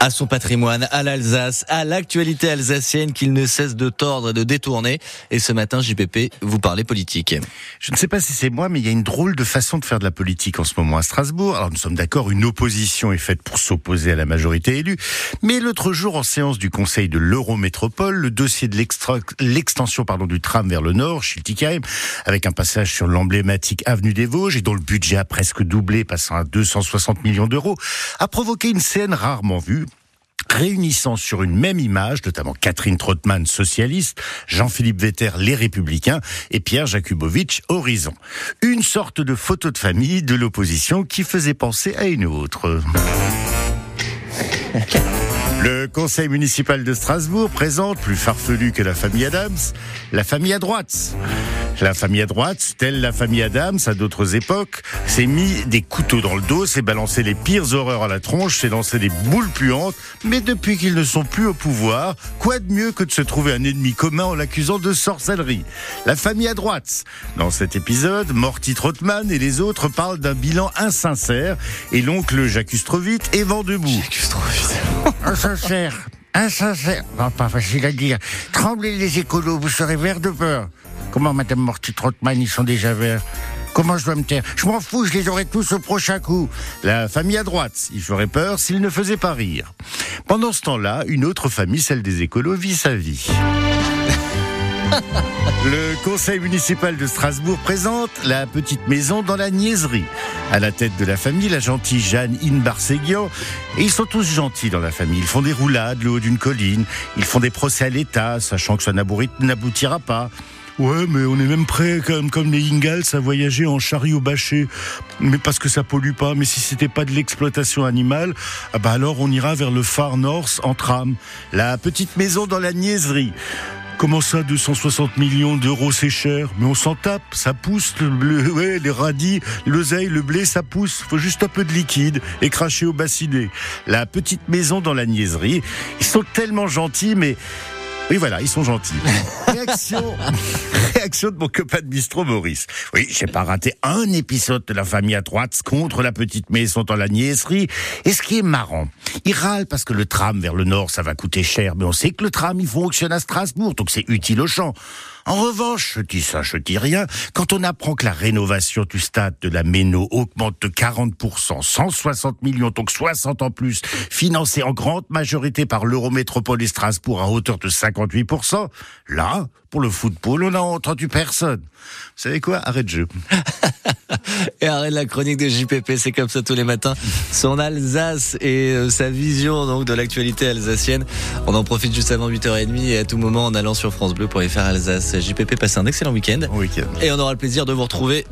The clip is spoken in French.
à son patrimoine, à l'Alsace, à l'actualité alsacienne qu'il ne cesse de tordre et de détourner. Et ce matin, JPP, vous parlez politique. Je ne sais pas si c'est moi, mais il y a une drôle de façon de faire de la politique en ce moment à Strasbourg. Alors nous sommes d'accord, une opposition est faite pour s'opposer à la majorité élue. Mais l'autre jour, en séance du Conseil de l'Eurométropole, le dossier de l'extension pardon du tram vers le nord, Schiltigheim, avec un passage sur l'emblématique avenue des Vosges et dont le budget a presque doublé, passant à 260 millions d'euros, a provoqué une scène rarement vue réunissant sur une même image, notamment Catherine Trottmann, socialiste, Jean-Philippe Vetter, les Républicains, et Pierre Jakubowicz, Horizon. Une sorte de photo de famille de l'opposition qui faisait penser à une autre. Le conseil municipal de Strasbourg présente, plus farfelu que la famille Adams, la famille à droite. La famille à droite, telle la famille Adams à d'autres époques, s'est mis des couteaux dans le dos, s'est balancé les pires horreurs à la tronche, s'est lancé des boules puantes, mais depuis qu'ils ne sont plus au pouvoir, quoi de mieux que de se trouver un ennemi commun en l'accusant de sorcellerie? La famille à droite. Dans cet épisode, Morty Trottmann et les autres parlent d'un bilan insincère et l'oncle Jacques Strovit est vent debout. Jacques Insincère Insincère pas facile à dire. Tremblez les écolos, vous serez vert de peur. Comment Madame Morty Trottmann, ils sont déjà verts? Comment je dois me taire? Je m'en fous, je les aurai tous au prochain coup. La famille à droite, ferait peur s'il ne faisait pas rire. Pendant ce temps-là, une autre famille, celle des écolos, vit sa vie. Le conseil municipal de Strasbourg présente la petite maison dans la niaiserie. À la tête de la famille, la gentille Jeanne Inbarseguian. Et ils sont tous gentils dans la famille. Ils font des roulades le haut d'une colline. Ils font des procès à l'État, sachant que ça n'aboutira pas. Ouais, mais on est même prêt, comme, comme les Ingalls, à voyager en chariot bâché. Mais parce que ça pollue pas. Mais si c'était pas de l'exploitation animale, ah bah alors on ira vers le Far North en tram. La petite maison dans la niaiserie. Comment ça, 260 millions d'euros, c'est cher? Mais on s'en tape, ça pousse, le les radis, l'oseille, le blé, ça pousse. Faut juste un peu de liquide et cracher au bassinet. La petite maison dans la niaiserie. Ils sont tellement gentils, mais oui, voilà, ils sont gentils. Réaction, réaction de mon copain de bistrot Maurice. Oui, j'ai pas raté un épisode de la famille à droite contre la petite maison dans la. Et ce qui est marrant, il râle parce que le tram vers le nord, ça va coûter cher. Mais on sait que le tram, il fonctionne à Strasbourg, donc c'est utile au champ. En revanche, je dis ça, je dis rien, quand on apprend que la rénovation du stade de la Méno augmente de 40%, 160 millions, donc 60 en plus, financée en grande majorité par l'Eurométropole et Strasbourg à hauteur de 58%, là, pour le football, on n'a entendu personne. Vous savez quoi? Arrête de jeu. et arrête la chronique de JPP, c'est comme ça tous les matins. Son Alsace et euh, sa vision donc de l'actualité alsacienne. On en profite juste avant 8h30 et à tout moment en allant sur France Bleu pour y faire Alsace. JPP, passez un excellent week-end. Week-end. Et on aura le plaisir de vous retrouver